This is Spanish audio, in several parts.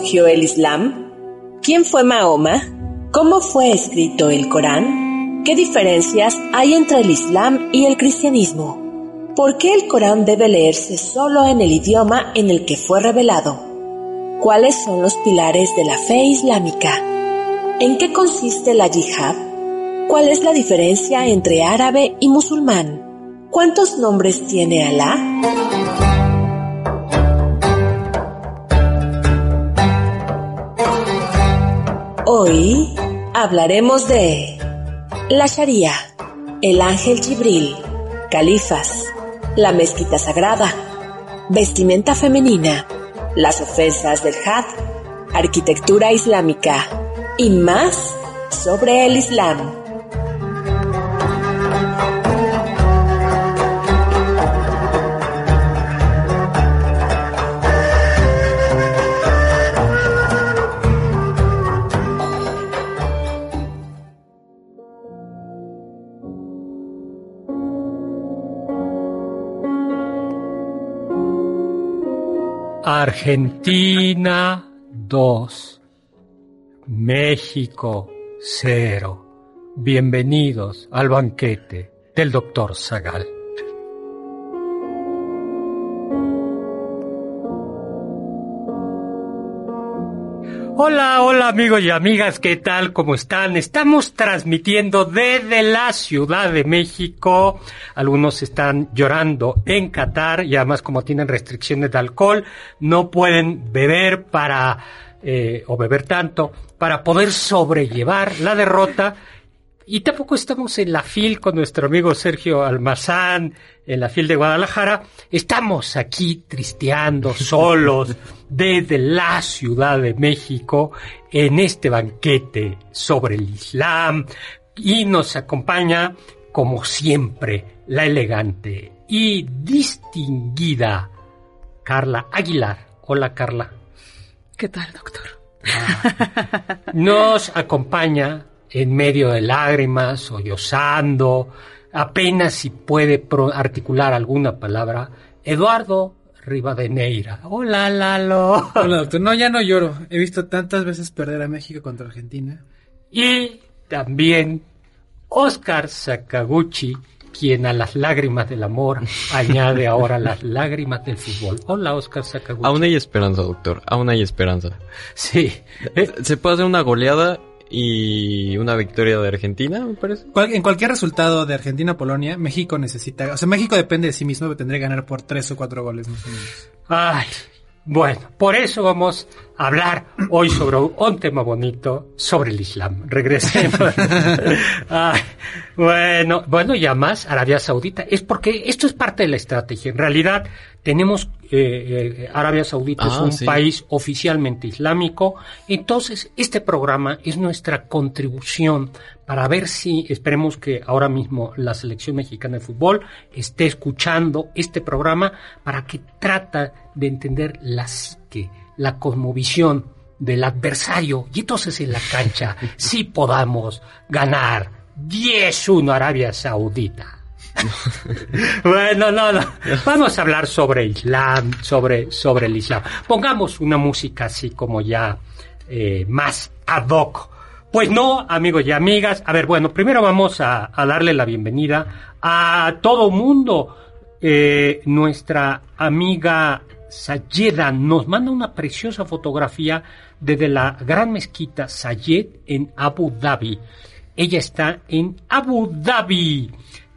surgió el Islam? ¿Quién fue Mahoma? ¿Cómo fue escrito el Corán? ¿Qué diferencias hay entre el Islam y el cristianismo? ¿Por qué el Corán debe leerse solo en el idioma en el que fue revelado? ¿Cuáles son los pilares de la fe islámica? ¿En qué consiste la yihad? ¿Cuál es la diferencia entre árabe y musulmán? ¿Cuántos nombres tiene Alá? Hoy hablaremos de la Sharia, el ángel Jibril, califas, la mezquita sagrada, vestimenta femenina, las ofensas del had, arquitectura islámica y más sobre el Islam. Argentina 2, México 0. Bienvenidos al banquete del doctor Zagal. Hola, hola amigos y amigas, ¿qué tal? ¿Cómo están? Estamos transmitiendo desde la Ciudad de México. Algunos están llorando en Qatar y además como tienen restricciones de alcohol, no pueden beber para, eh, o beber tanto, para poder sobrellevar la derrota y tampoco estamos en la FIL con nuestro amigo Sergio Almazán, en la FIL de Guadalajara. Estamos aquí tristeando solos desde la Ciudad de México en este banquete sobre el Islam. Y nos acompaña, como siempre, la elegante y distinguida Carla Aguilar. Hola, Carla. ¿Qué tal, doctor? Ah. nos acompaña en medio de lágrimas, sollozando, apenas si puede articular alguna palabra, Eduardo Rivadeneira. Hola, Lalo. Hola, doctor. No, ya no lloro. He visto tantas veces perder a México contra Argentina. Y también Oscar Sakaguchi, quien a las lágrimas del amor añade ahora las lágrimas del fútbol. Hola, Oscar Sakaguchi. Aún hay esperanza, doctor. Aún hay esperanza. Sí. Se puede hacer una goleada y una victoria de Argentina, me parece. en cualquier resultado de Argentina-Polonia, México necesita, o sea, México depende de sí mismo, que tendría que ganar por tres o cuatro goles más o menos. Ay, bueno, por eso vamos a hablar hoy sobre un tema bonito, sobre el Islam. Regresemos. Ay, bueno, bueno, ya más Arabia Saudita. Es porque esto es parte de la estrategia. En realidad, tenemos eh, eh, Arabia Saudita es ah, un país oficialmente islámico. Entonces, este programa es nuestra contribución para ver si, esperemos que ahora mismo la selección mexicana de fútbol esté escuchando este programa para que trata de entender la psique, la cosmovisión del adversario y entonces en la cancha sí podamos ganar 10-1 Arabia Saudita. bueno, no, no. Vamos a hablar sobre Islam, sobre, sobre el Islam. Pongamos una música así como ya eh, más ad hoc Pues no, amigos y amigas. A ver, bueno, primero vamos a, a darle la bienvenida a todo mundo. Eh, nuestra amiga Sayeda nos manda una preciosa fotografía desde la gran mezquita Sayed en Abu Dhabi. Ella está en Abu Dhabi.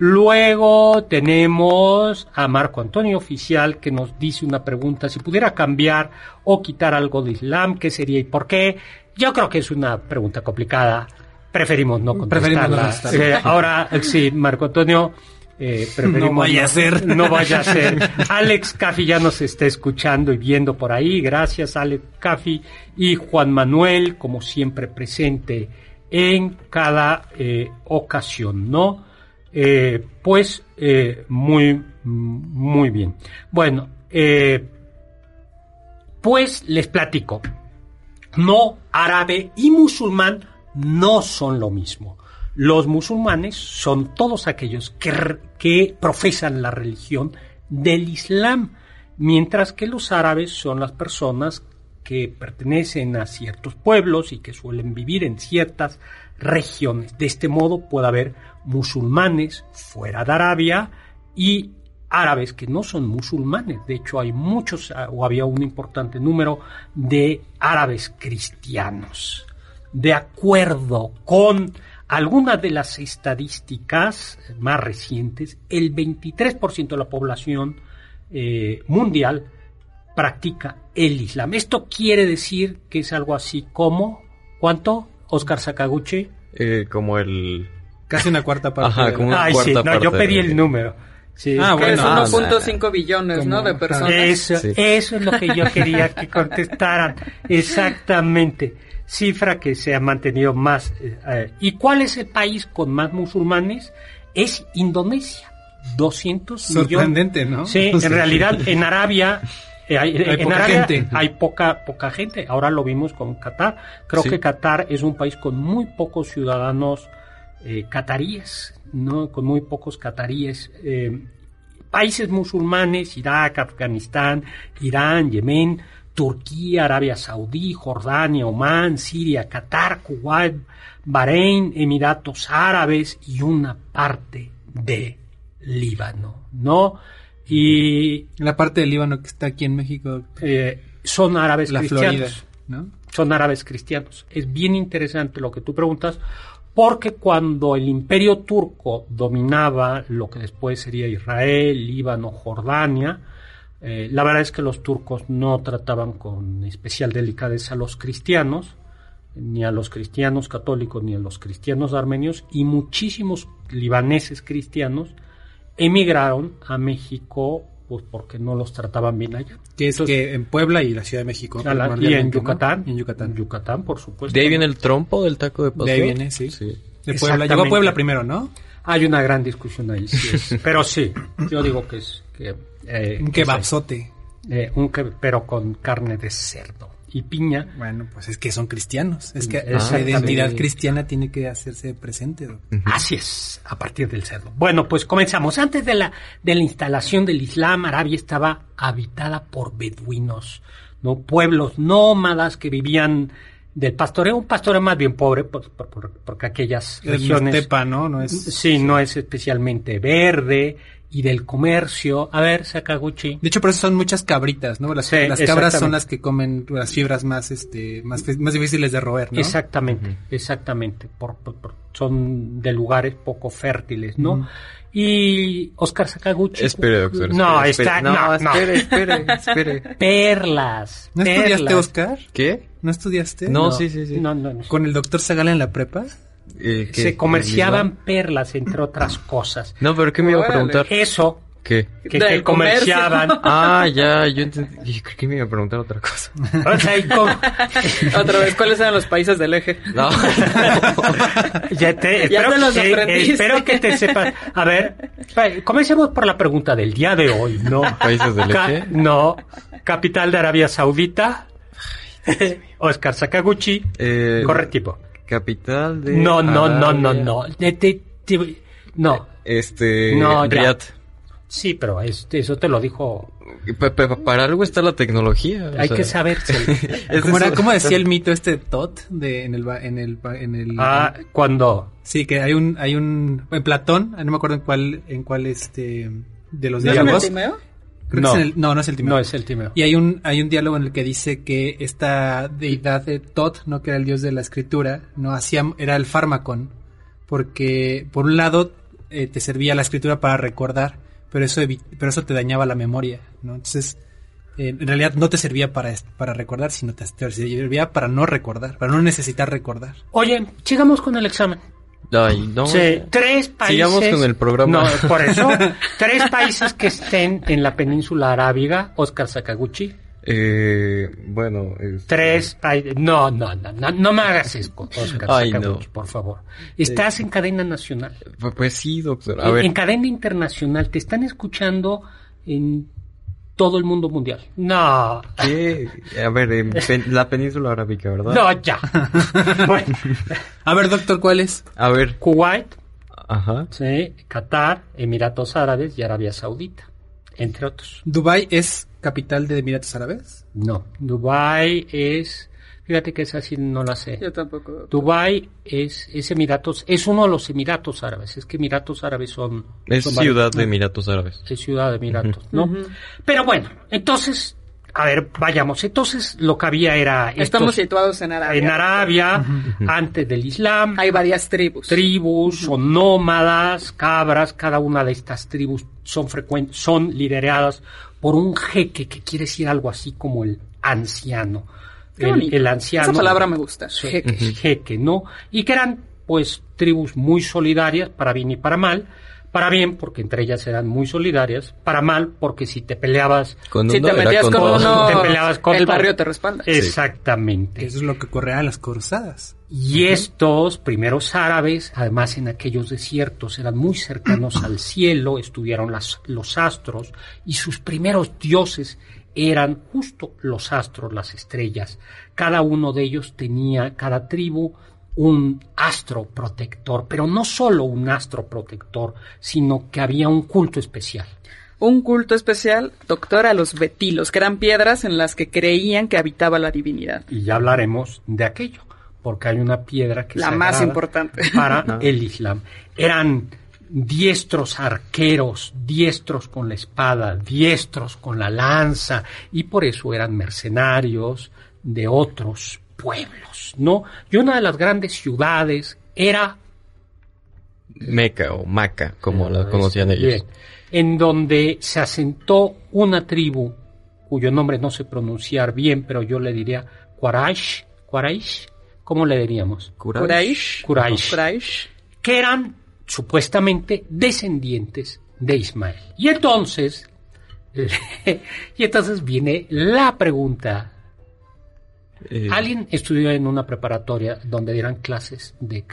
Luego tenemos a Marco Antonio Oficial que nos dice una pregunta, si pudiera cambiar o quitar algo de Islam, ¿qué sería y por qué? Yo creo que es una pregunta complicada. Preferimos no Preferimos no contestarla. contestarla. Eh, ahora, sí, Marco Antonio, eh, preferimos No vaya a ser. No vaya a ser. Alex Caffi ya nos está escuchando y viendo por ahí. Gracias, Alex Caffi. Y Juan Manuel, como siempre, presente en cada eh, ocasión, ¿no? Eh, pues eh, muy, muy bien. Bueno, eh, pues les platico. No árabe y musulmán no son lo mismo. Los musulmanes son todos aquellos que, que profesan la religión del Islam, mientras que los árabes son las personas que pertenecen a ciertos pueblos y que suelen vivir en ciertas regiones. De este modo puede haber musulmanes fuera de Arabia y árabes que no son musulmanes. De hecho, hay muchos, ah, o había un importante número de árabes cristianos. De acuerdo con algunas de las estadísticas más recientes, el 23% de la población eh, mundial practica el Islam. Esto quiere decir que es algo así como, ¿cuánto? Oscar Sakaguchi. Eh, como el... Casi una cuarta parte. Ajá, de la- como una Ay, sí, cuarta no, yo pedí de- el número. Sí, Ah, es que bueno, ah, 1.5 billones, ¿no? De personas. Eso, Sí. eso es lo que yo quería que contestaran. Exactamente. Cifra que se ha mantenido más. eh, eh, ¿Y cuál es el país con más musulmanes? Es Indonesia. 200 millones. Sorprendente, ¿no? Sí, en realidad en Arabia. Eh, hay, Hay en poca Arabia gente. hay poca poca gente. Ahora lo vimos con Qatar. Creo Sí. que Qatar es un país con muy pocos ciudadanos eh, cataríes, no, con muy pocos cataríes. eh, países musulmanes, Irak, Afganistán, Irán, Yemen, Turquía, Arabia Saudí, Jordania, Omán, Siria, Qatar, Kuwait, Bahrein, Emiratos Árabes y una parte de Líbano, ¿no? Y La parte del Líbano que está aquí en México, eh, son árabes la cristianos Florida, ¿no? son árabes cristianos. Es bien interesante lo que tú preguntas, porque cuando el imperio turco dominaba lo que después sería Israel, Líbano, Jordania, eh, la verdad es que los turcos no trataban con especial delicadeza a los cristianos, ni a los cristianos católicos, ni a los cristianos armenios, y muchísimos libaneses cristianos emigraron a México pues porque no los trataban bien allá. Que es que en Puebla y la Ciudad de México. La- y en. Yucatán. Y en Yucatán. En Yucatán, por supuesto. ¿De ahí viene el trompo del taco de pastor? De ahí viene, sí. Sí. De Puebla. Llegó a Puebla primero, ¿no? Hay una gran discusión ahí, sí es. pero sí, yo digo que es que eh, Un kebabzote. eh, un que, pero con carne de cerdo y piña. Bueno, pues es que son cristianos. Es que Ah, esa identidad sí. cristiana tiene que hacerse presente. Así es, a partir del cerdo. Bueno, pues comenzamos. Antes de la de la instalación del Islam, Arabia estaba habitada por beduinos, no pueblos nómadas que vivían del pastoreo, un pastoreo más bien pobre, por- por- por- porque aquellas Es regiones estepa, ¿no? No es... Sí, no es especialmente verde y del comercio. A ver, Sakaguchi. De hecho, por eso son muchas cabritas, ¿no? Las, Sí, las cabras son las que comen las fibras más, este, más, más difíciles de roer, ¿no? Exactamente, exactamente. Por, por- por- son de lugares poco fértiles, ¿no? Y Oscar Sakaguchi. Espere, doctor. No, espere, está, espere. no, no. espere, espere, espere. Perlas. ¿No perlas. estudiaste, Oscar? ¿Qué? ¿No estudiaste? No, sí, sí, sí. No, no, no. ¿Con el doctor Zagal en la prepa? Eh. Se comerciaban perlas, entre otras cosas. No, pero ¿qué me iba a preguntar? Eso, ¿Qué? que, que comerciaban. Ah, ya, yo entendí. Yo creí que me iba a preguntar otra cosa. O sea, y com- Otra vez, ¿cuáles eran los países del eje? No. Ya te, Ya espero, te los que- aprendiste. espero que te sepas. A ver, comencemos por la pregunta del día de hoy, ¿no? ¿Países del Ca- eje? No. Capital de Arabia Saudita. Oscar Sakaguchi. Eh, Correctivo. Capital de. No, no, no, no, no. De- de- de- no. Este. No. Riyadh. Sí, pero es- eso te lo dijo. Pa- pa- para algo está la tecnología. o Hay sea, que saber. ¿Cómo, era- cómo decía el mito este Tot de en el ba- en el en el Ah, cuando. sí que hay un hay un en Platón, no me acuerdo en cuál en cuál este de los ¿No diálogos. Que No. es el- no, no es el Timeo. No es el timeo. Y hay un, hay un diálogo en el que dice que esta deidad de Tot, no que era el dios de la escritura, no hacía, era el fármacon, porque por un lado eh, te servía la escritura para recordar, pero eso pero eso te dañaba la memoria, ¿no? Entonces, eh, en realidad no te servía para, para recordar, sino te, te servía para no recordar, para no necesitar recordar. Oye, sigamos con el examen. Ay, no. Sí, tres países. Sigamos con el programa. No, por eso. tres países que estén en la península arábiga, Oscar Sakaguchi. Eh, bueno. es- Tres países. No, no, no, no, no me hagas eso, Oscar Ay, Sakaguchi, no. por favor. Estás en cadena nacional. Pu- Pues sí, doctor. A en, ver. en cadena internacional. Te están escuchando en todo el mundo mundial. No. ¿qué? A ver, en pen- la península arábica, ¿verdad? No, ya. bueno, A ver, doctor, ¿cuál es? A ver. Kuwait, Ajá. sí, Qatar, Emiratos Árabes y Arabia Saudita, entre otros. ¿Dubai es capital de Emiratos Árabes? No, Dubai es, fíjate que esa sí no la sé. Yo tampoco. Dubai es, es Emiratos, es uno de los Emiratos Árabes. Es que Emiratos Árabes son, Es son ciudad varios. de Emiratos Árabes. Es ciudad de Emiratos, ¿no? Pero bueno, entonces, a ver, vayamos. Entonces lo que había era estos- Estamos situados en Arabia. en Arabia antes del Islam. Hay varias tribus. tribus, son nómadas, cabras, cada una de estas tribus son frecuentes, son lideradas por un jeque que quiere decir algo así como el anciano. El, el anciano. Esa palabra me gusta. Sí, jeque. jeque, ¿no? Y que eran, pues, tribus muy solidarias, para bien y para mal. Para bien, porque entre ellas eran muy solidarias. Para mal, porque si te peleabas Con Si uno te metías con todo. uno, Te peleabas con el barrio te respalda. Exactamente. Eso es lo que ocurre a las cruzadas. Y estos primeros árabes, además en aquellos desiertos, eran muy cercanos al cielo, estudiaron las, los astros, y sus primeros dioses eran justo los astros, las estrellas. Cada uno de ellos tenía, cada tribu, un astro protector, pero no solo un astro protector, sino que había un culto especial. Un culto especial, doctor, a los betilos, que eran piedras en las que creían que habitaba la divinidad. Y ya hablaremos de aquello, porque hay una piedra que es La más importante. para el Islam. Eran diestros arqueros, diestros con la espada, diestros con la lanza, y por eso eran mercenarios de otros pueblos, ¿no? Y una de las grandes ciudades era Meca o Maca, como la conocían Bien, ellos. en donde se asentó una tribu cuyo nombre no sé pronunciar bien, pero yo le diría Quraysh, Quraysh, ¿cómo le diríamos? Quraysh. Quraysh. Quraysh. que eran supuestamente descendientes de Ismael. Y entonces, y entonces viene la pregunta. Eh, ¿Alguien estudió en una preparatoria donde dieran clases de,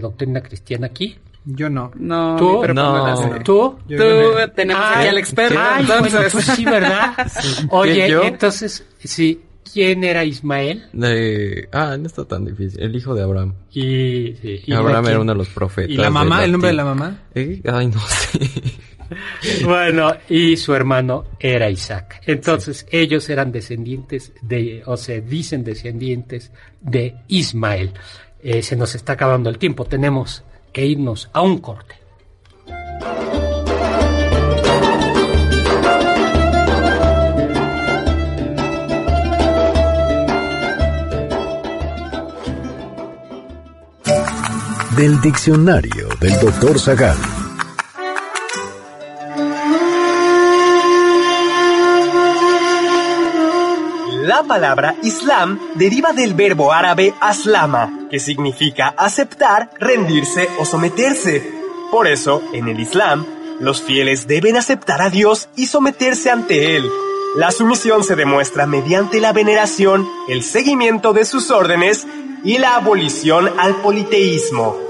doctrina cristiana aquí? Yo no. No, ¿Tú? No. ¿Tú? Yo Tú tenemos aquí al experto, ay, entonces. bueno, pues sí, ¿verdad? Oye, entonces, sí, ¿quién era Ismael? eh, ah, no está tan difícil. El hijo de Abraham. Y, sí, y Abraham era uno de los profetas. ¿Y la mamá? ¿El nombre de la mamá? Eh, Ay, no sé. Bueno, y su hermano era Isaac. Entonces, ellos eran descendientes de, o se dicen descendientes de Ismael. Eh, se nos está acabando el tiempo, tenemos que irnos a un corte. Del diccionario del doctor Zagal. La palabra Islam deriva del verbo árabe aslama, que significa aceptar, rendirse o someterse. Por eso, en el Islam, los fieles deben aceptar a Dios y someterse ante Él. La sumisión se demuestra mediante la veneración, el seguimiento de sus órdenes y la abolición al politeísmo.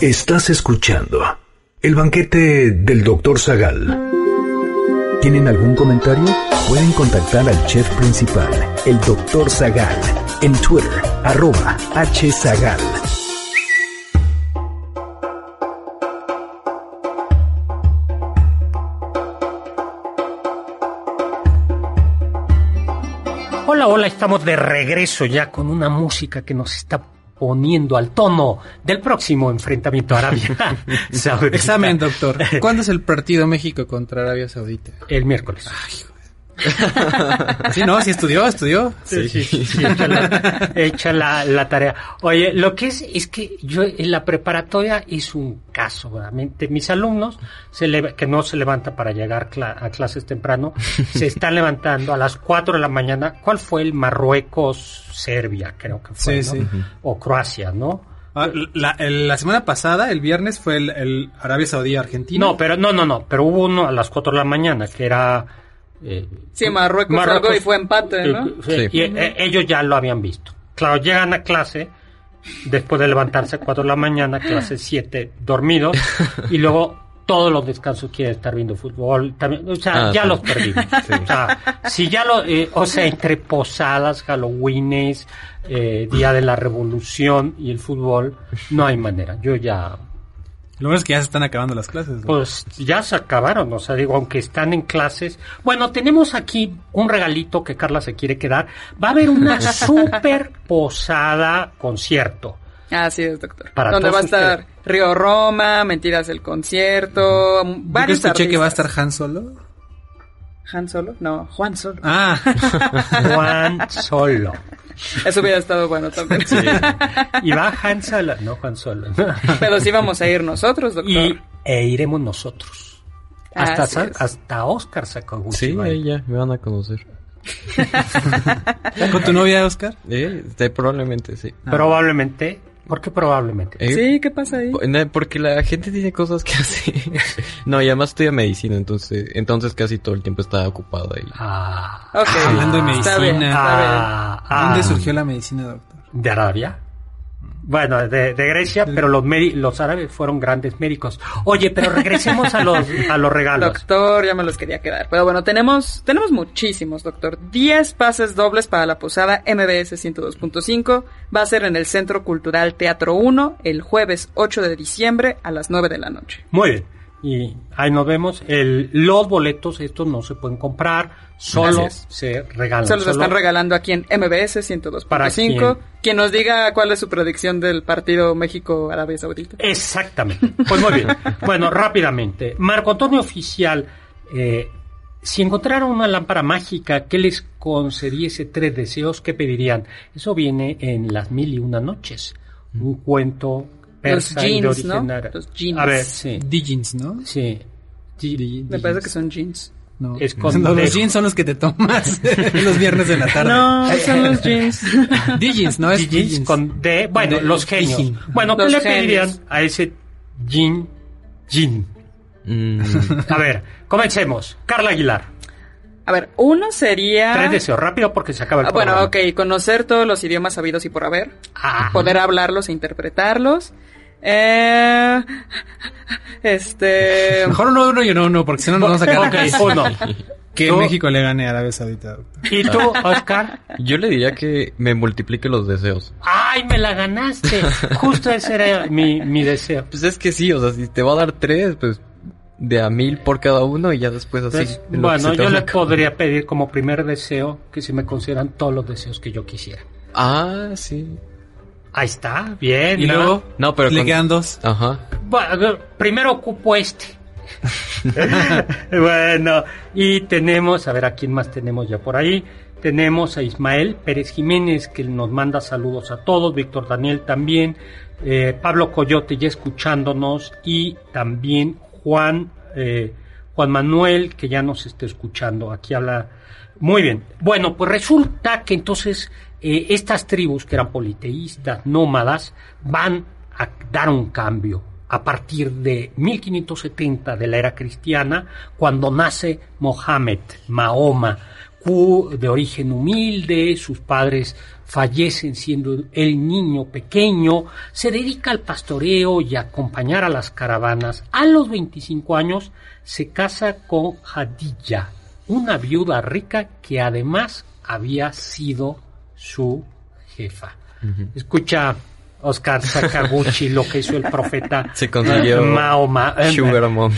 Estás escuchando el banquete del Dr. Zagal. ¿Tienen algún comentario? Pueden contactar al chef principal, el Dr. Zagal, en Twitter, arroba hzagal. Hola, hola, estamos de regreso ya con una música que nos está poniendo al tono del próximo enfrentamiento Arabia Saudita. Examen, doctor. ¿Cuándo es el partido México contra Arabia Saudita? El miércoles. Sí, no, sí estudió, estudió. Sí, sí, sí, sí, echa, la, la- la tarea. Oye, lo que es, es que yo en la preparatoria es un caso, realmente. Mis alumnos, se leva- que no se levantan para llegar cla- a clases temprano, se están levantando a las 4 de la mañana. ¿Cuál fue el Marruecos-Serbia, creo que fue, Sí, ¿no? sí. O Croacia, ¿no? Ah, La, el- la semana pasada, el viernes, fue el, el Arabia Saudí-Argentina. No, pero no, no, no, pero hubo uno a las 4 de la mañana que era... eh, Sí, Marruecos, algo y fue empate, ¿no? Eh, sí, Sí. y, eh, ellos ya lo habían visto. Claro, llegan a clase después de levantarse a 4 de la mañana, clase 7, dormidos, y luego todos los descansos quieren estar viendo fútbol. También, o sea, Ah, ya sí. los perdimos. O sea, si ya lo, eh, o sea, entre posadas, Halloweenes, eh, Día de la Revolución y el fútbol, no hay manera. Yo ya Lo bueno es que ya se están acabando las clases. ¿no? pues ya se acabaron, o sea, digo, aunque están en clases. Bueno, tenemos aquí un regalito que Carla se quiere quedar. Va a haber una super posada concierto. Así es, doctor. Para Donde va a estar ustedes. Río Roma, Mentiras del Concierto, Yo que varios escuché que va a estar Han Solo. ¿Han Solo? No, Juan Solo. Ah, Juan Solo. Eso hubiera estado bueno también. Y va Han Solo, no Juan Solo. Pero sí vamos a ir nosotros, doctor. Y e iremos nosotros. Hasta, hasta Oscar Sakaguchi. Sí, ya me van a conocer. ¿con tu novia, Oscar? Eh, probablemente sí. Probablemente. ¿Por qué probablemente? Eh, Sí, ¿qué pasa ahí? Porque la gente tiene cosas que hacer. no, y además estudia medicina, entonces entonces casi todo el tiempo estaba ocupado ahí. Ah. Hablando de Está bien, medicina. está bien. ah, ah. ¿Dónde surgió la medicina, doctor? ¿De Arabia? Bueno, de, de Grecia, pero los los árabes fueron grandes médicos. Oye, pero regresemos a los, a los regalos. Doctor, ya me los quería quedar. Pero bueno, tenemos, tenemos muchísimos, doctor. 10 pases dobles para la posada MBS 102.5. Va a ser en el Centro Cultural Teatro 1 el jueves 8 de diciembre a las 9 de la noche. Muy bien. Y ahí nos vemos. El, los boletos, estos no se pueden comprar, solo se regalan. Se los están regalando aquí en MBS ¿Para 102.5. quién? Quien nos diga cuál es su predicción del partido México-Arabia Saudita. Exactamente. Pues muy bien. Bueno, rápidamente. Marco Antonio Oficial, eh, si encontraran una lámpara mágica que les concediese tres deseos, ¿qué pedirían? Eso viene en Las Mil y Una Noches. Un cuento Los persa y de jeans, ¿no? árabe. Los jeans. A ver, sí. Digins, ¿no? Sí. Me parece que son jeans. No. Es con No, los jeans son los que te tomas los viernes de la tarde. No, son los jeans. Digins, no es Jeans Digins. con D, bueno, De- los genios. Bueno, ¿qué Los le genios. pedirían a ese Jin Jin? Mm, A ver, comencemos. Carla Aguilar. A ver, uno sería... Tres deseos, rápido porque se acaba el Ah, bueno, ok, conocer todos los idiomas sabidos y por haber. Ah. Poder hablarlos e interpretarlos. Eh, este... Mejor uno, uno y uno, uno, porque si no nos vamos a quedar Ok, acá. uno. Que Tú- México le gane a Arabia Saudita. ¿Y tú, Oscar? yo le diría que me multiplique los deseos. ¡Ay, me la ganaste! Justo ese era mi, mi deseo. Pues es que sí, o sea, si te va a dar tres, pues de a mil por cada uno y ya después así. Que bueno, yo le podría pedir como primer deseo que se me consideran todos los deseos que yo quisiera. Ah, sí. Ahí está, bien. Y ¿no? luego No, pero le con- quedan dos. Ajá. Bueno, primero ocupo este. bueno, y tenemos, a ver a quién más tenemos ya por ahí. Tenemos a Ismael Pérez Jiménez que nos manda saludos a todos, Víctor Daniel también, eh, Pablo Coyote ya escuchándonos y también Juan, eh, Juan Manuel que ya nos está escuchando. Aquí habla Muy bien. Bueno, pues resulta que entonces eh, estas tribus que eran politeístas, nómadas, van a dar un cambio a partir de 1570 de la era cristiana, cuando nace Mohammed, Mahoma, de origen humilde, sus padres fallecen siendo el niño pequeño, se dedica al pastoreo y a acompañar a las caravanas. A los 25 años se casa con Hadilla, una viuda rica que además había sido su jefa. Escucha Oscar Sakaguchi lo que hizo el profeta se consiguió Mahoma. Sugar Mommy.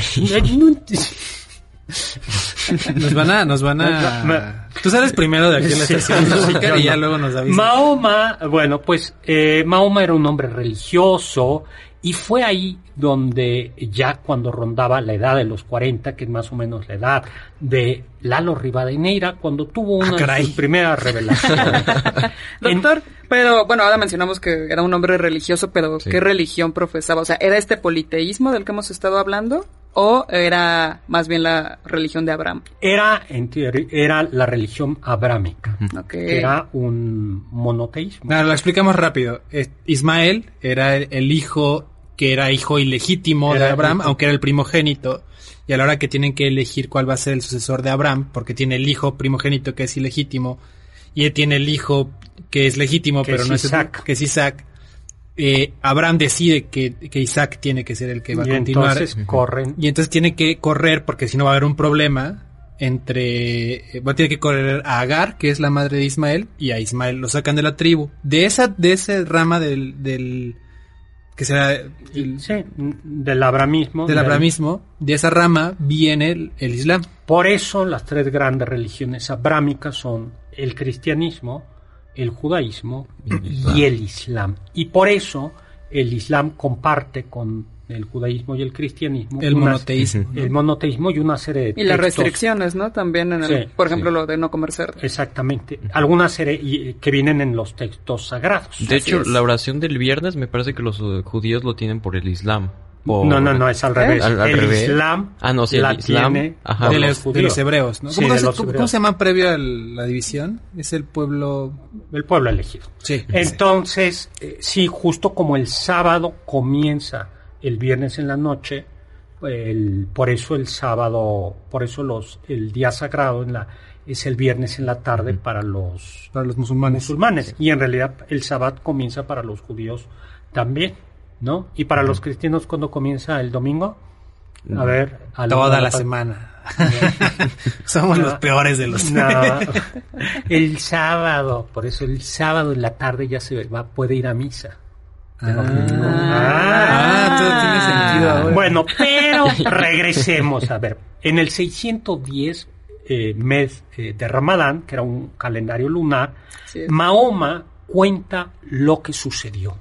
Nos van a, nos van a. Tú sales primero de aquí en la estación y ya luego nos avisas. Mahoma, bueno, pues eh, Mahoma era un hombre religioso y fue ahí donde ya cuando rondaba la edad de los 40, que es más o menos la edad de Lalo Rivadeneira, cuando tuvo una Ah, de sus primeras revelaciones. Doctor, pero bueno, ahora mencionamos que era un hombre religioso, pero ¿qué religión profesaba? O sea, ¿era este politeísmo del que hemos estado hablando? ¿O era más bien la religión de Abraham? Era, en teoría, era la religión abrámica, que era un monoteísmo. No, lo explicamos rápido. Es- Ismael era el, hijo que era hijo ilegítimo de Abraham, aunque era el primogénito. Y a la hora que tienen que elegir cuál va a ser el sucesor de Abraham, porque tiene el hijo primogénito que es ilegítimo, y él tiene el hijo que es legítimo, Que pero es no es Isaac. que es Isaac. Eh, Abraham decide que, que Isaac tiene que ser el que va y a continuar. entonces corren. Y entonces tiene que correr, porque si no va a haber un problema entre... eh, Bueno, tiene que correr a Agar, que es la madre de Ismael, y a Ismael lo sacan de la tribu. De esa, de esa rama del... del que será el- Sí, del abramismo. del del- abramismo, de esa rama viene el, el Islam. Por eso las tres grandes religiones abrámicas son el cristianismo, el judaísmo y el islam. Y por eso el islam comparte con el judaísmo y el cristianismo El unas- monoteísmo. el monoteísmo y una serie de Y las restricciones, ¿no? También en el, Sí, por ejemplo, sí. lo de no comer cerdo. Exactamente. Algunas serie- y- que vienen en los textos sagrados. De hecho, es. la oración del viernes me parece que los eh, judíos lo tienen por el Islam. Por- No, no, no, es al revés. ¿Al- al el revés? islam Ah, no, sí, el la islam, tiene ajá. de, los de los hebreos, ¿no? Sí, ¿Cómo, de se, los cómo- hebreos. cómo se llama previo a la división? Es el pueblo... El pueblo elegido. Sí. Entonces, eh, sí, justo como el sábado comienza el viernes en la noche, el- por eso el sábado, por eso los, el día sagrado en la, es el viernes en la tarde para los para los musulmanes. musulmanes. Y en realidad el sábado comienza para los judíos también, ¿no? Y para los cristianos, ¿cuándo comienza el domingo? A ver, a Toda la semana. Somos los peores de los... No, el sábado, por eso el sábado en la tarde ya se va, puede ir a misa. Ah, todo tiene sentido ahora. Bueno, pero regresemos a ver. En el 610 eh, mes eh, de Ramadán, que era un calendario lunar, es. Mahoma cuenta lo que sucedió.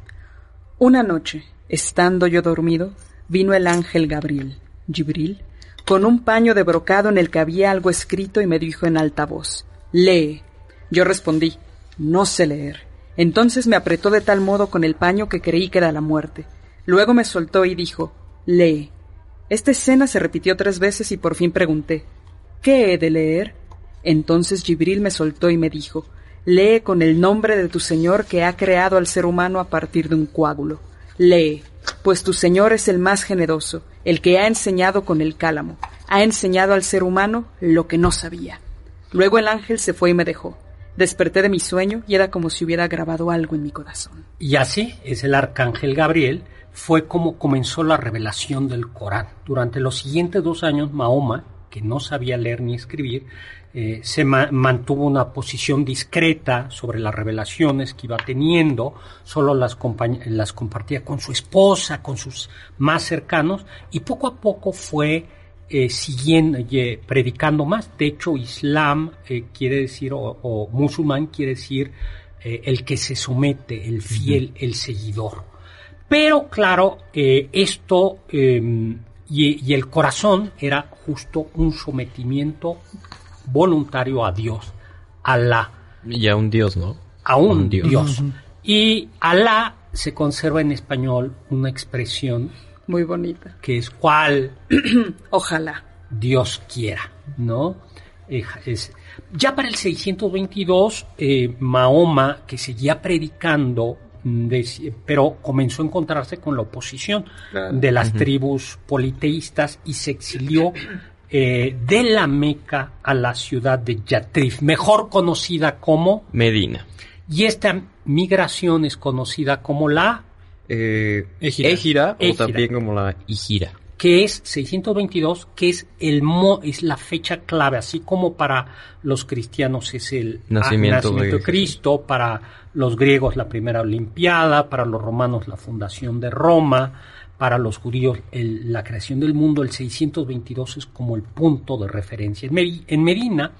Una noche, estando yo dormido, vino el ángel Gabriel, Gibril, con un paño de brocado en el que había algo escrito y me dijo en alta voz, lee. Yo respondí, no sé leer. Entonces me apretó de tal modo con el paño que creí que era la muerte. Luego me soltó y dijo, lee. Esta escena se repitió tres veces y por fin pregunté, ¿qué he de leer? Entonces Gibril me soltó y me dijo, lee con el nombre de tu Señor que ha creado al ser humano a partir de un coágulo. Lee, pues tu Señor es el más generoso, el que ha enseñado con el cálamo, ha enseñado al ser humano lo que no sabía. Luego el ángel se fue y me dejó. Desperté de mi sueño y era como si hubiera grabado algo en mi corazón. Y así es el arcángel Gabriel, fue como comenzó la revelación del Corán. Durante los siguientes dos años, Mahoma, que no sabía leer ni escribir, eh, se ma- mantuvo una posición discreta sobre las revelaciones que iba teniendo, solo las, compartía con su esposa, con sus más cercanos, y poco a poco fue eh, siguiendo, eh, predicando más. De hecho, Islam quiere decir, o, o musulmán quiere decir el que se somete, el fiel, el seguidor. Pero claro, esto y, y el corazón era justo un sometimiento voluntario a Dios, Alá, Y a un dios, ¿no? a un, Un Dios. Dios. Y Alá se conserva en español una expresión Muy bonita. que es cual Ojalá. Dios quiera, ¿no? eh, es- ya para el 622, eh, Mahoma, que seguía predicando, mm, pero comenzó a encontrarse con la oposición Claro. de las tribus politeístas y se exilió eh, de la Meca a la ciudad de Yatrib, mejor conocida como, Medina. y esta migración es conocida como la Eh, Égira. o también como la Igira. que es 622, que es el mo, es la fecha clave, así como para los cristianos es el Nacimiento ah, de Cristo, para los griegos la primera Olimpiada, para los romanos la fundación de Roma, para los judíos el- la creación del mundo, el 622 es como el punto de referencia. En, Medi- en Medina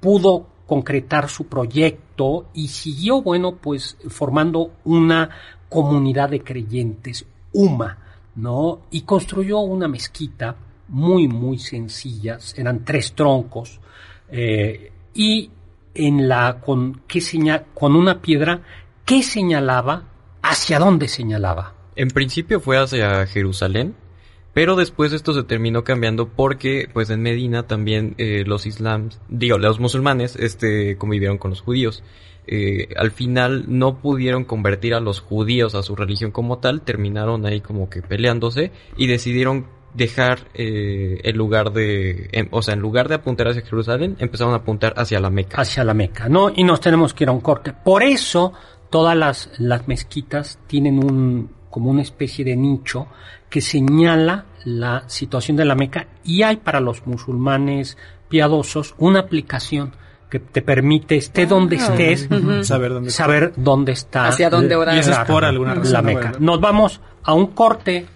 pudo concretar su proyecto y siguió, bueno, pues formando una comunidad de creyentes, UMA, ¿no? Y construyó una mezquita muy, muy sencilla, eran tres troncos, eh, y en la, con, ¿qué señal, con una piedra que señalaba, hacia dónde señalaba. En principio fue hacia Jerusalén, pero después esto se terminó cambiando porque, pues en Medina también eh, los islams, digo, los musulmanes, este, convivieron con los judíos. Eh, al final no pudieron convertir a los judíos a su religión como tal, terminaron ahí como que peleándose y decidieron dejar eh, el lugar de, o sea, en lugar de apuntar hacia Jerusalén, empezaron a apuntar hacia la Meca. hacia la Meca, ¿no? Y nos tenemos que ir a un corte. Por eso todas las, las mezquitas tienen un como una especie de nicho que señala la situación de la Meca y hay para los musulmanes piadosos una aplicación que te permite, esté donde estés, Saber dónde está. saber dónde está. Hacia dónde orar. Y eso es por alguna razón, La. Meca. Nos vamos a un corte.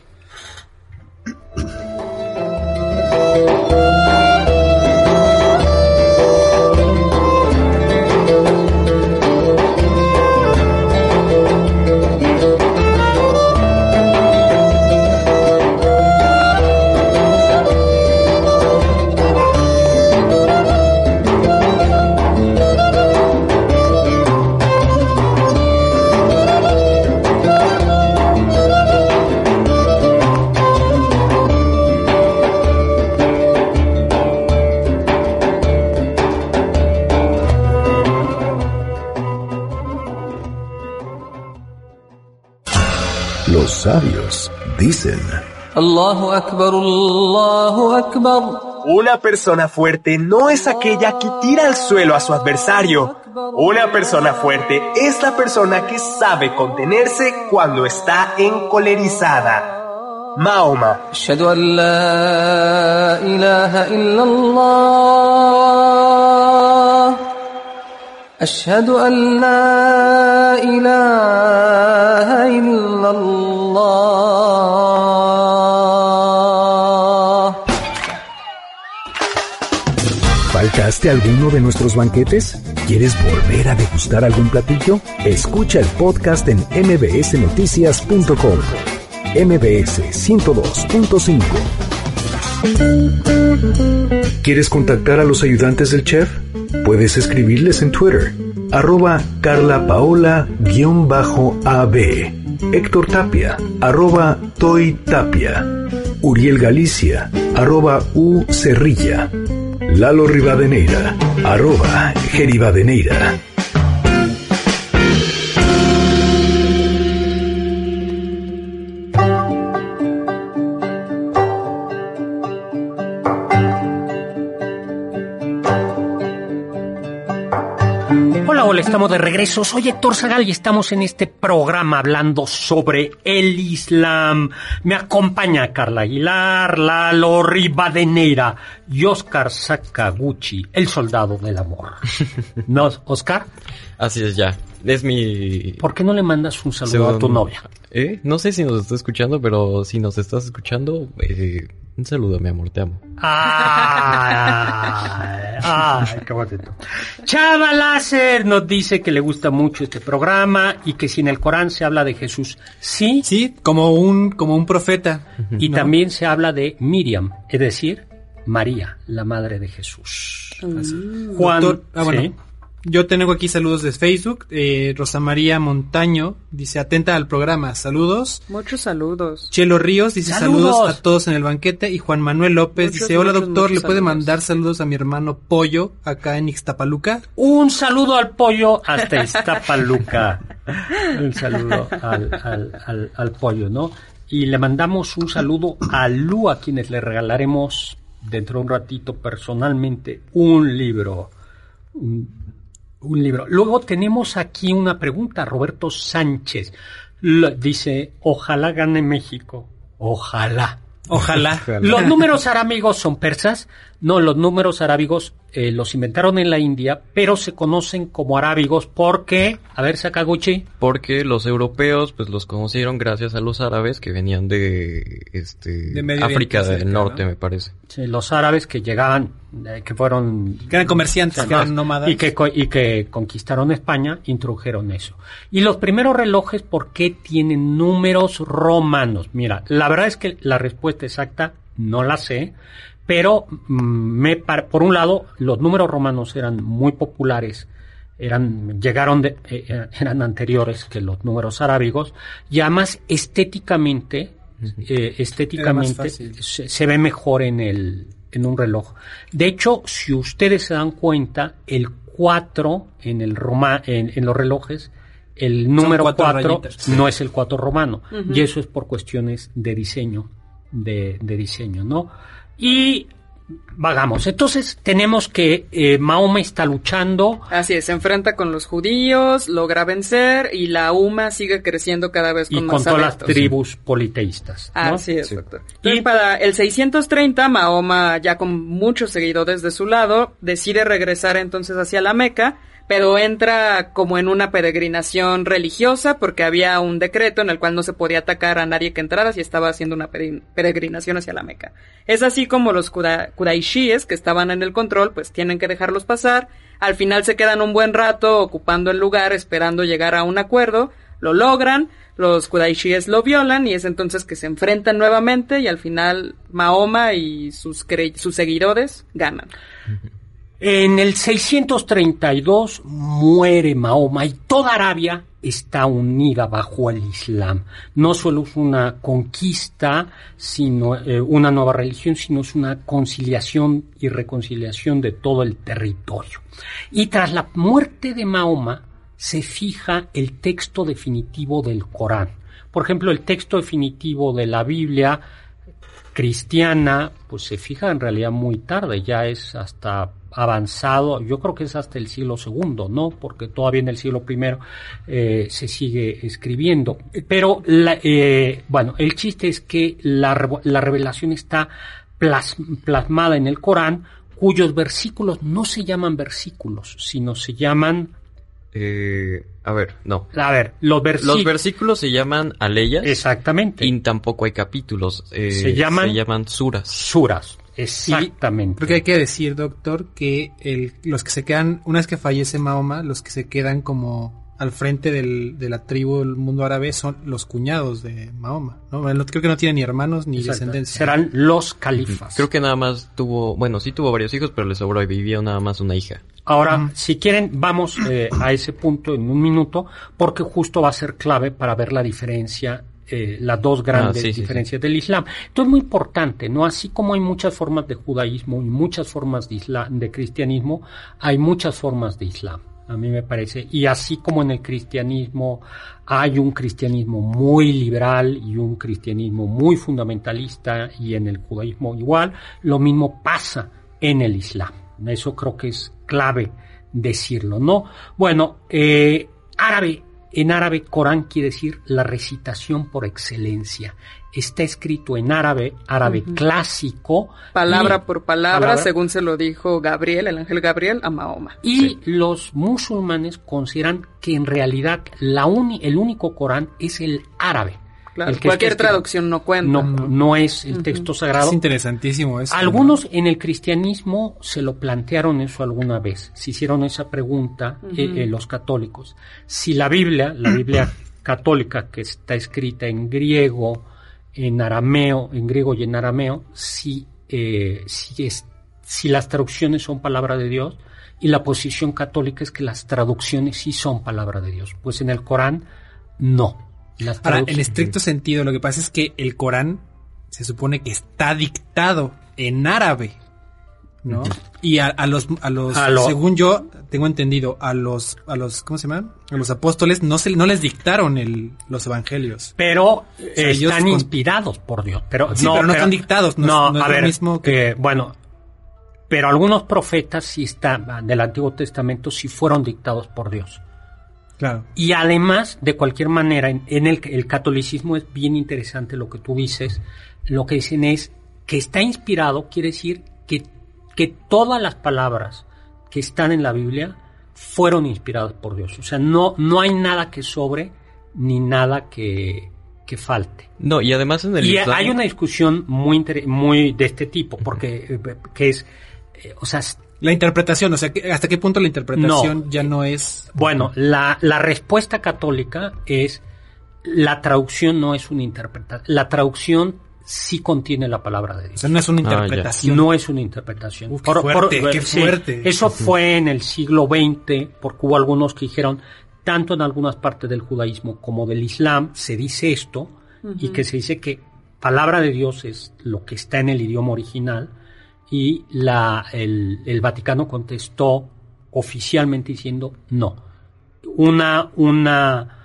Los sabios dicen, Allahu Akbar, Allahu Akbar. Una persona fuerte no es aquella que tira al suelo a su adversario. Una persona fuerte es la persona que sabe contenerse cuando está encolerizada. Mahoma. Ashhadu an la. أشهد أن لا إله إلا الله ¿faltaste a alguno de nuestros banquetes? ¿Quieres volver a degustar algún platillo? Escucha el podcast en mbsnoticias.com. MBS 102.5 ¿Quieres contactar a los ayudantes del chef? Puedes escribirles en Twitter, arroba carlapaola-ab, Héctor Tapia, arroba Toy Tapia, Uriel Galicia, arroba U Cerrilla, Lalo Rivadeneira, arroba Geribadeneira. Estamos de regreso. Soy Héctor Zagal y estamos en este programa hablando sobre el Islam. Me acompaña Carla Aguilar, Lalo Rivadeneira y Oscar Sakaguchi, el soldado del amor. ¿No, Oscar? Así es ya. Es mi... ¿Por qué no le mandas un saludo a tu novia? ¿Eh? No sé si nos está escuchando, pero si nos estás escuchando, eh, un saludo, mi amor, te amo. Ay, ay, qué bonito. Chava Láser nos dice que le gusta mucho este programa y que si en el Corán se habla de Jesús, sí, Sí, como un, como un profeta. y ¿no? también se habla de Miriam, es decir, María, la madre de Jesús. Juan, Doctor- ah, bueno. sí. Yo tengo aquí saludos de Facebook. Eh, Rosa María Montaño dice atenta al programa. Saludos. Muchos saludos. Chelo Ríos dice ¡Saludos! saludos, a todos en el banquete. Y Juan Manuel López Muchos, dice hola muchos, doctor, muchos ¿le puede saludos. mandar saludos a mi hermano Pollo acá en Ixtapaluca? Un saludo al pollo hasta Iztapaluca. Un saludo al, al, al, al pollo, ¿no? Y le mandamos un saludo a Lu, a quienes le regalaremos dentro de un ratito personalmente un libro. Un, un libro. Luego tenemos aquí una pregunta, Roberto Sánchez. Lo- dice, ojalá gane México. Ojalá. Ojalá. ¿Los números arábigos son persas? No, los números arábigos eh, los inventaron en la India, pero se conocen como arábigos porque, a ver, Sakaguchi, Porque los europeos pues los conocieron gracias a los árabes que venían de este De Medio África Oriente, del norte, ¿no? me parece. sí, los árabes que llegaban, eh, que fueron Que eran comerciantes, que eran nómadas. y que, co- y que conquistaron España, introdujeron eso. Y los primeros relojes, ¿por qué tienen números romanos? Mira, la verdad es que la respuesta exacta no la sé, pero mm, me par- por un lado, los números romanos eran muy populares, eran, llegaron de, eh, eh, eran anteriores que los números arábigos, y además estéticamente, eh, estéticamente se, se ve mejor en el en un reloj. De hecho, si ustedes se dan cuenta, el 4 en el roma, en, en los relojes, el número cuatro 4 rayitas. no es el 4 romano. Y eso es por cuestiones de diseño, de, de diseño, ¿no? Y vagamos. Entonces tenemos que eh, Mahoma está luchando. Así es, se enfrenta con los judíos, logra vencer y la UMA sigue creciendo cada vez y con con más todas las tribus politeístas. ¿no? Así es, Sí. doctor. Entonces, para el 630, Mahoma, ya con muchos seguidores de su lado, decide regresar entonces hacia la Meca, pero entra como en una peregrinación religiosa porque había un decreto en el cual no se podía atacar a nadie que entrara si estaba haciendo una pere- peregrinación hacia la Meca. Es así como los Quraishíes que estaban en el control, pues tienen que dejarlos pasar. Al final se quedan un buen rato ocupando el lugar, esperando llegar a un acuerdo. Lo logran, los Quraishíes lo violan y es entonces que se enfrentan nuevamente y al final Mahoma y sus, sus seguidores ganan. En el 632 muere Mahoma y toda Arabia está unida bajo el Islam. No solo es una conquista, sino eh, una nueva religión, sino es una conciliación y reconciliación de todo el territorio. Y tras la muerte de Mahoma se fija el texto definitivo del Corán. Por ejemplo, el texto definitivo de la Biblia cristiana, pues se fija en realidad muy tarde, ya es hasta avanzado, yo creo que es hasta el siglo segundo, ¿no? Porque todavía en el siglo primero eh, se sigue escribiendo. Pero, la, eh, bueno, el chiste es que la, revelación está plas- plasmada en el Corán, cuyos versículos no se llaman versículos, sino se llaman, Eh, a ver, no. a ver, los versículos. Los versículos se llaman aleyas Exactamente. y tampoco hay capítulos. eh, Se llaman- se llaman suras. Suras. Exactamente. Porque hay que decir, doctor, que el, los que se quedan, una vez que fallece Mahoma, los que se quedan como al frente del- de la tribu del mundo árabe son los cuñados de Mahoma. ¿no? Creo que no tiene ni hermanos ni Exacto. descendencia. Serán los califas. Creo que nada más tuvo, bueno, sí tuvo varios hijos, pero le sobró y vivía nada más una hija. Ahora, si quieren, vamos eh, a ese punto en un minuto, porque justo va a ser clave para ver la diferencia, eh, las dos grandes Ah, sí, sí, diferencias del Islam. Esto es muy importante, ¿no? Así como hay muchas formas de judaísmo y muchas formas de, islam, de cristianismo, hay muchas formas de Islam. A mí me parece. Y así como en el cristianismo hay un cristianismo muy liberal y un cristianismo muy fundamentalista y en el judaísmo igual, lo mismo pasa en el Islam. Eso creo que es clave decirlo, ¿no? Bueno, eh, árabe, en árabe Corán quiere decir la recitación por excelencia. Está escrito en árabe, árabe clásico. Palabra y- por palabra, palabra- según se lo dijo Gabriel, el ángel Gabriel, a Mahoma. Y los musulmanes consideran que en realidad la uni- el único Corán es el árabe. Claro, El que cualquier escrito. traducción no cuenta. No, no es el texto sagrado. Es interesantísimo eso. Algunos en el cristianismo se lo plantearon eso alguna vez, se hicieron esa pregunta eh, eh, los católicos. Si la Biblia, la Biblia católica que está escrita en griego, en arameo, en griego y en arameo, si, eh, si, es, si las traducciones son palabra de Dios, y la posición católica es que las traducciones sí son palabra de Dios. Pues en el Corán, no. Ahora, en estricto sentido, lo que pasa es que el Corán se supone que está dictado en árabe, ¿no? Y a, a los, a los, A lo- según yo tengo entendido, a los, a los, ¿cómo se llama? A los apóstoles no se, no les dictaron el, los evangelios. Pero eh, sea, están inspirados por Dios. Pero Sí, pero no están dictados, no No, no es a lo ver, mismo que- eh, bueno, pero algunos profetas sí están, del Antiguo Testamento sí fueron dictados por Dios. Claro. Y además, de cualquier manera, en, en el, el catolicismo es bien interesante lo que tú dices. Lo que dicen es que está inspirado, quiere decir que, que todas las palabras que están en la Biblia fueron inspiradas por Dios. O sea, no, no hay nada que sobre ni nada que, que falte. No, y además en el Y Islam- hay una discusión muy, inter- muy de este tipo, porque eh, que es, eh, o sea, La interpretación, o sea, que- ¿hasta qué punto la interpretación No. ya no es... Bueno, la, la respuesta católica es la traducción no es una interpretación. La traducción sí contiene la palabra de O Dios. sea, no es una Ah, interpretación. No es una interpretación. Uf, qué fuerte, qué fuerte. eso fue en el siglo XX, porque hubo algunos que dijeron, tanto en algunas partes del judaísmo como del islam, se dice esto, y que se dice que palabra de Dios es lo que está en el idioma original, y la, el, el Vaticano contestó oficialmente diciendo no. Una, una,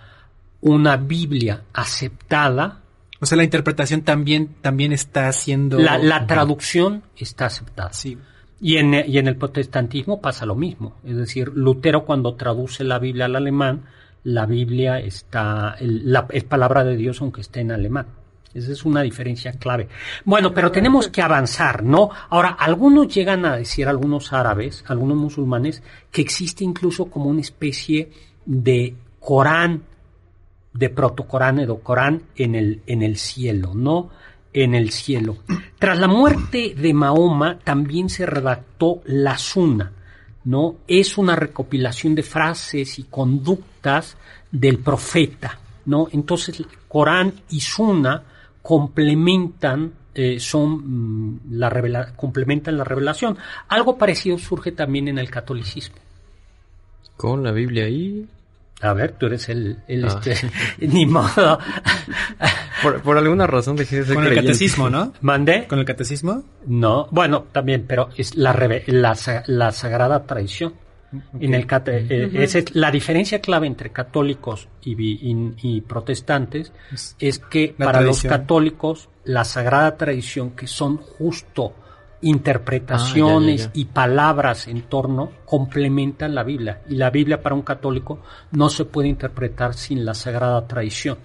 una Biblia aceptada O sea, la interpretación también, también está siendo... la, la traducción está aceptada. Sí. Y en, y en el protestantismo pasa lo mismo. Es decir, Lutero cuando traduce la Biblia al alemán, la Biblia está, el- la, es palabra de Dios aunque esté en alemán. Esa es una diferencia clave. Bueno, pero tenemos que avanzar, ¿no? Ahora, algunos llegan a decir, algunos árabes, algunos musulmanes, que existe incluso como una especie de Corán de protocorán o Corán en el, en el cielo, ¿no? En el cielo. Tras la muerte de Mahoma también se redactó la Sunna, ¿no? Es una recopilación de frases y conductas del profeta, ¿no? Entonces, Corán y Sunna complementan eh, son mm, la revela complementan la revelación. Algo parecido surge también en el catolicismo. Con la Biblia ahí. A ver, tú eres el, el Ah. este, ni modo. Por, por alguna razón dejé de ser Con el creyente. catecismo, ¿no? ¿Mandé? ¿Con el catecismo? No, bueno, también, pero es la, reve- la, la sagrada tradición. En el eh, esa es la diferencia clave entre católicos y, y- y protestantes es que para tradición. los católicos la sagrada tradición que son justo interpretaciones Ah, ya, ya, ya. y palabras en torno complementan la Biblia y la Biblia para un católico no se puede interpretar sin la sagrada tradición.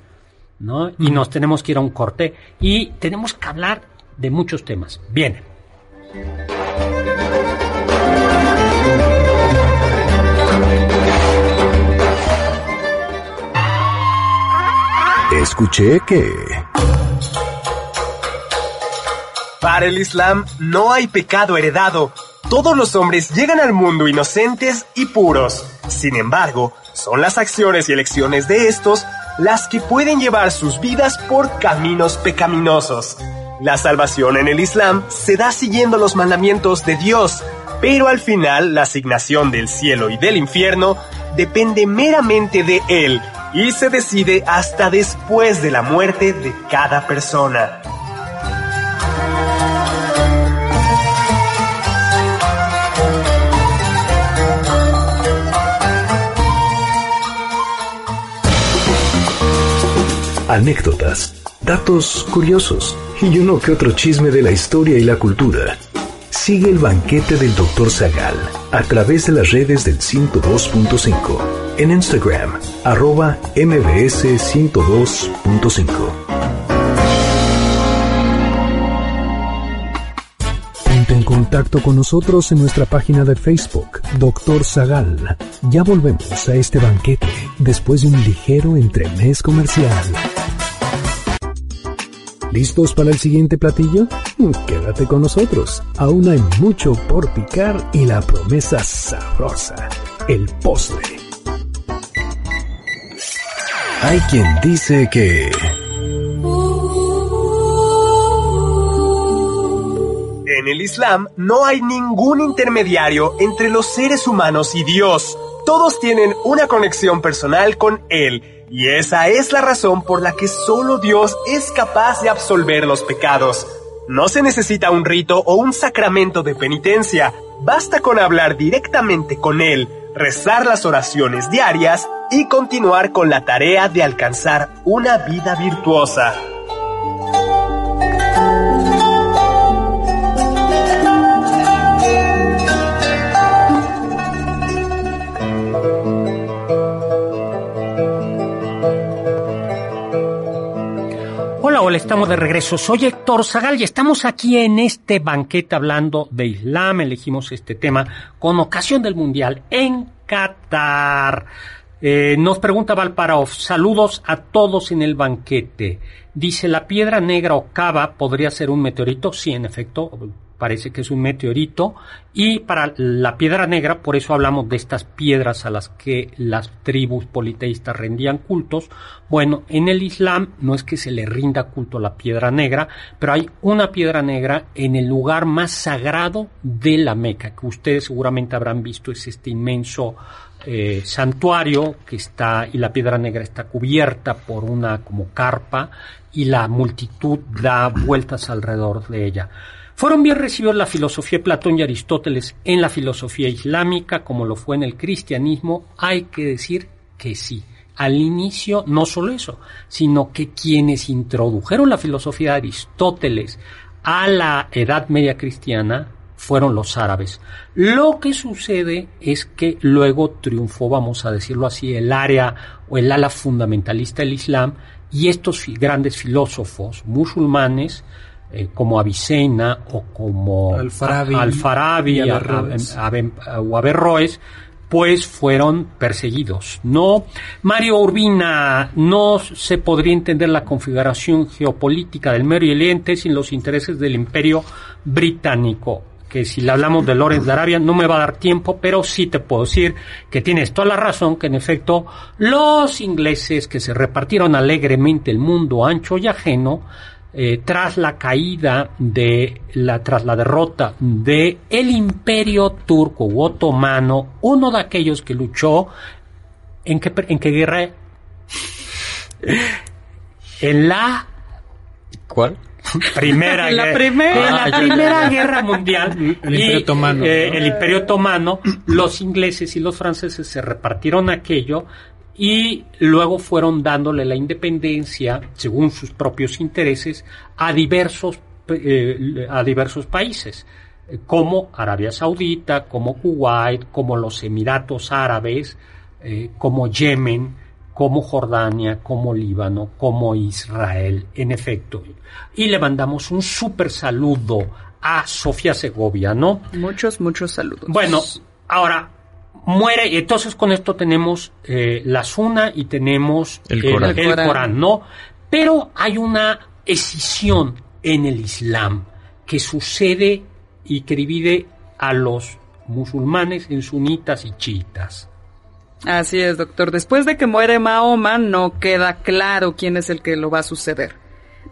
¿no? Y nos tenemos que ir a un corte y tenemos que hablar de muchos temas. Bien. Escuché que... Para el Islam no hay pecado heredado. Todos los hombres llegan al mundo inocentes y puros. Sin embargo, son las acciones y elecciones de estos las que pueden llevar sus vidas por caminos pecaminosos. La salvación en el Islam se da siguiendo los mandamientos de Dios, pero al final la asignación del cielo y del infierno depende meramente de Él y se decide hasta después de la muerte de cada persona. Anécdotas, datos curiosos y uno que otro chisme de la historia y la cultura. Sigue el banquete del Dr. Zagal a través de las redes del 102.5. En Instagram, arroba mbs 102.5. Ponte en contacto con nosotros en nuestra página de Facebook, Dr. Zagal. Ya volvemos a este banquete después de un ligero entremés comercial. ¿Listos para el siguiente platillo? Quédate con nosotros. Aún hay mucho por picar y la promesa sabrosa, el postre. Hay quien dice que... En En el Islam no hay ningún intermediario entre los seres humanos y Dios. Todos tienen una conexión personal con Él. Y esa es la razón por la que solo Dios es capaz de absolver los pecados. No se necesita un rito o un sacramento de penitencia. Basta con hablar directamente con Él, rezar las oraciones diarias y continuar con la tarea de alcanzar una vida virtuosa. Hola, estamos de regreso. Soy Héctor Zagal y estamos aquí en este banquete hablando de Islam. Elegimos este tema con ocasión del Mundial en Qatar. Eh, nos pregunta Valparov, saludos a todos en el banquete. Dice, ¿la piedra negra o cava podría ser un meteorito? Sí, en efecto, parece que es un meteorito. Y para la piedra negra, por eso hablamos de estas piedras a las que las tribus politeístas rendían cultos. Bueno, en el Islam no es que se le rinda culto a la piedra negra, pero hay una piedra negra en el lugar más sagrado de la Meca, que ustedes seguramente habrán visto, es este inmenso eh, santuario que está y la piedra negra está cubierta por una como carpa y la multitud da vueltas alrededor de ella. Fueron bien recibidos la filosofía de Platón y Aristóteles en la filosofía islámica como lo fue en el cristianismo, hay que decir que sí. Al inicio, no solo eso, sino que quienes introdujeron la filosofía de Aristóteles a la Edad Media cristiana fueron los árabes. Lo que sucede es que luego triunfó, vamos a decirlo así, el área o el ala fundamentalista del Islam y estos grandes filósofos musulmanes eh, como Avicena o como Al-Farabi, Al-Farabi y Averroes. o Averroes, pues fueron perseguidos. No, Mario Urbina, no se podría entender la configuración geopolítica del Medio Oriente sin los intereses del Imperio Británico que si le hablamos de Lorenz de Arabia no me va a dar tiempo, pero sí te puedo decir que tienes toda la razón que en efecto los ingleses que se repartieron alegremente el mundo ancho y ajeno eh, tras la caída de la tras la derrota de el imperio turco u otomano uno de aquellos que luchó en qué en qué guerra en la ¿Cuál? primera En la guerra- primera. en la Ah, ya, primera ya, ya. guerra mundial El y, Imperio Otomano, eh, ¿no? el imperio otomano los ingleses y los franceses se repartieron aquello y luego fueron dándole la independencia según sus propios intereses a diversos eh, a diversos países como Arabia Saudita como Kuwait como los Emiratos Árabes eh, como Yemen como Jordania, como Líbano, como Israel, en efecto. Y le mandamos un súper saludo a Sofía Segovia, ¿no? Muchos, muchos saludos. Bueno, ahora muere, y entonces con esto tenemos eh, la Suna y tenemos El el, Corán. el Corán. Corán, ¿no? Pero hay una escisión en el Islam que sucede y que divide a los musulmanes en sunitas y chiitas. Así es, doctor. Después de que muere Mahoma, no queda claro quién es el que lo va a suceder.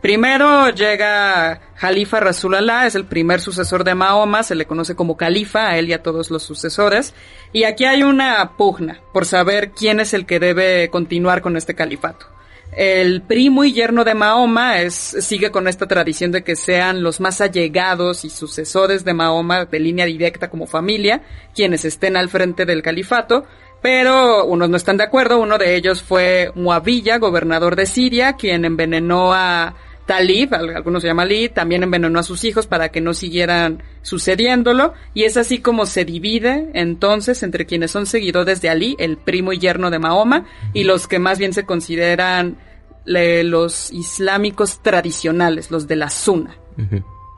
Primero llega Jalifa Rasulallah, es el primer sucesor de Mahoma, se le conoce como califa a él y a todos los sucesores. Y aquí hay una pugna por saber quién es el que debe continuar con este califato. El primo y yerno de Mahoma es, sigue con esta tradición de que sean los más allegados y sucesores de Mahoma de línea directa como familia, quienes estén al frente del califato, pero unos no están de acuerdo. Uno de ellos fue Muavilla, gobernador de Siria, quien envenenó a Talib, al- algunos se llama Ali, también envenenó a sus hijos para que no siguieran sucediéndolo, y es así como se divide entonces entre quienes son seguidores de Ali, el primo y yerno de Mahoma, y los que más bien se consideran le- los islámicos tradicionales, los de la Sunna.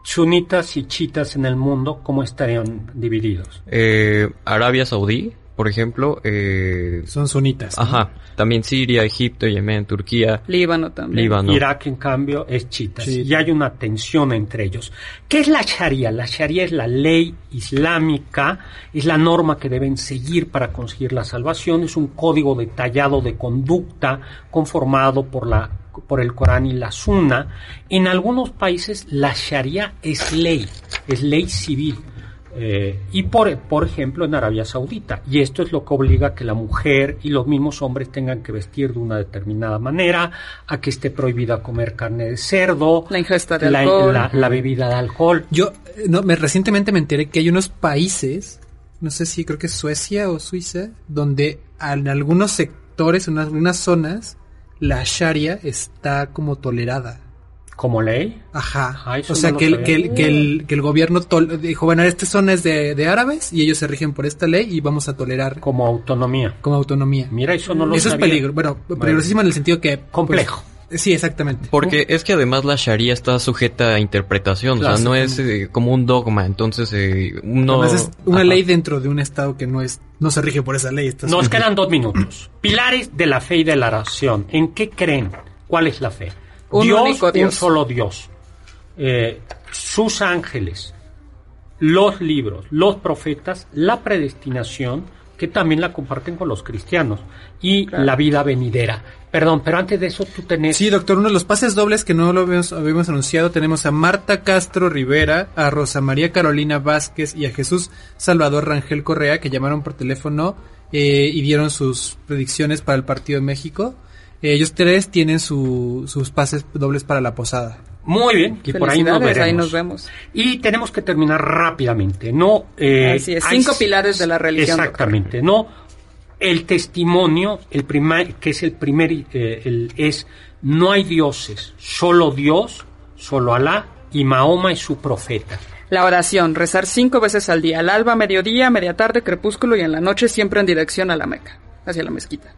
Sunitas y chiitas en el mundo, ¿cómo estarían divididos? Eh, Arabia Saudí, por ejemplo. Eh, Son sunitas. ¿no? ajá. También Siria, Egipto, Yemen, Turquía, Líbano también. Líbano. Irak, en cambio, es chiitas. Sí. Y hay una tensión entre ellos. ¿Qué es la Sharia? La Sharia es la ley islámica, es la norma que deben seguir para conseguir la salvación, es un código detallado de conducta conformado por la por el Corán y la Sunna. En algunos países la Sharia es ley, es ley civil. Eh, y por, por ejemplo en Arabia Saudita. Y esto es lo que obliga a que la mujer y los mismos hombres tengan que vestir de una determinada manera, a que esté prohibida comer carne de cerdo, La ingesta de la, alcohol. la- la bebida de alcohol. Yo eh, no, me, recientemente me enteré que hay unos países, no sé si creo que es Suecia o Suiza, donde en algunos sectores, en algunas zonas, la Sharia está como tolerada. Como ley. Ajá. Ah, o sea, no que, el, que, el, que, el, que el gobierno tol- dijo, bueno, esta zona es de, de árabes y ellos se rigen por esta ley y vamos a tolerar Como autonomía. como autonomía. Mira, eso no lo Eso es peligro. Bueno, peligrosísimo en el sentido que... pues, Complejo. sí, exactamente. Porque es que además la Sharia está sujeta a interpretación, o sea, no es eh, como un dogma, entonces eh, uno... Además es una Ajá. ley dentro de un estado que no es no se rige por esa ley. está Nos sujeto. quedan dos minutos. Pilares de la fe y de la oración. ¿En qué creen? ¿Cuál es la fe? Un Dios, único Dios. un solo Dios. Eh, sus ángeles, los libros, los profetas, la predestinación, que también la comparten con los cristianos, y la vida venidera. Perdón, pero antes de eso tú tenés... Sí, doctor, uno de los pases dobles que no lo habíamos, habíamos anunciado, tenemos a Marta Castro Rivera, a Rosa María Carolina Vázquez y a Jesús Salvador Rangel Correa, que llamaron por teléfono eh, y dieron sus predicciones para el partido de México. Eh, ellos tres tienen su- sus pases dobles para la posada. Muy bien, y por ahí nos Felicidades, veremos. ahí nos vemos. Y tenemos que terminar rápidamente, ¿no? Eh, Así es, hay- cinco pilares de la religión, Exactamente, ¿no? El testimonio, el primer, que es el primer, eh, el, es no hay dioses, solo Dios, solo Alá y Mahoma es su profeta. La oración, rezar cinco veces al día, al alba, mediodía, media tarde, crepúsculo y en la noche siempre en dirección a la Meca, hacia la mezquita.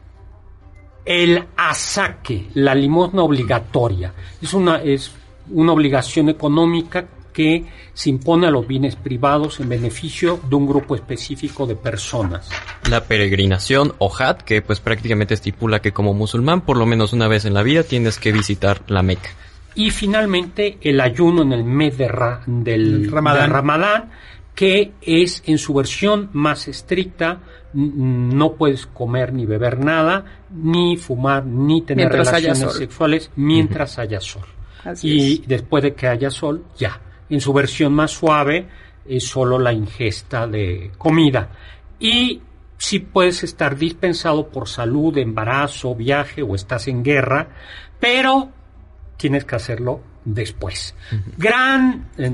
El asaque, la limosna obligatoria, es una, es una obligación económica que se impone a los bienes privados en beneficio de un grupo específico de personas. La peregrinación o Hajj, que pues prácticamente estipula que como musulmán por lo menos una vez en la vida tienes que visitar la Meca. Y finalmente el ayuno en el mes de Ra- del Ramadán. del Ramadán, que es en su versión más estricta, no puedes comer ni beber nada, ni fumar, ni tener Mientras relaciones sexuales mientras haya sol. Así y es. después de que haya sol, ya. En su versión más suave es solo la ingesta de comida. Y si puedes estar dispensado por salud, embarazo, viaje o estás en guerra, pero tienes que hacerlo después. Gran... eh,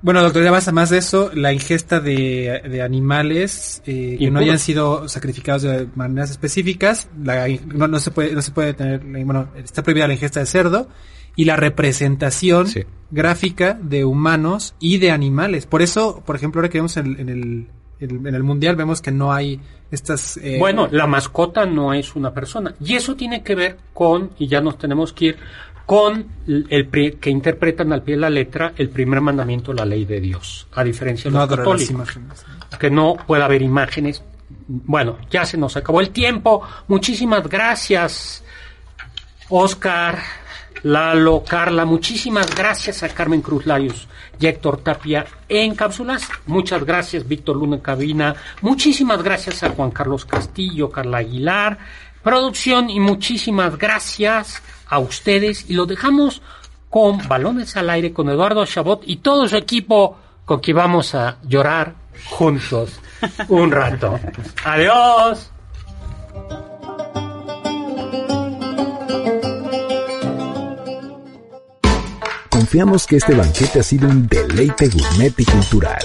Bueno, doctor, ya más, más de eso, la ingesta de, de animales eh, que no hayan sido sacrificados de maneras específicas, la- no, no se puede, no se puede tener, bueno, está prohibida la ingesta de cerdo y la representación Sí. gráfica de humanos y de animales. Por eso, por ejemplo, ahora que vemos en, en el, en, en el mundial vemos que no hay estas. eh, Bueno, la mascota no es una persona. Y eso tiene que ver con, y ya nos tenemos que ir, con el pri- que interpretan al pie de la letra el primer mandamiento de la ley de Dios, a diferencia de no los las católicos. que no pueda haber imágenes. Bueno, ya se nos acabó el tiempo. Muchísimas gracias, Oscar, Lalo, Carla. Muchísimas gracias a Carmen Cruz Larios y Héctor Tapia en cápsulas. Muchas gracias, Víctor Luna en cabina. Muchísimas gracias a Juan Carlos Castillo, Carla Aguilar, producción y muchísimas gracias a ustedes. Y lo dejamos con balones al aire con Eduardo Chabot y todo su equipo con que vamos a llorar juntos un rato. Adiós. Confiamos que este banquete ha sido un deleite gourmet y cultural.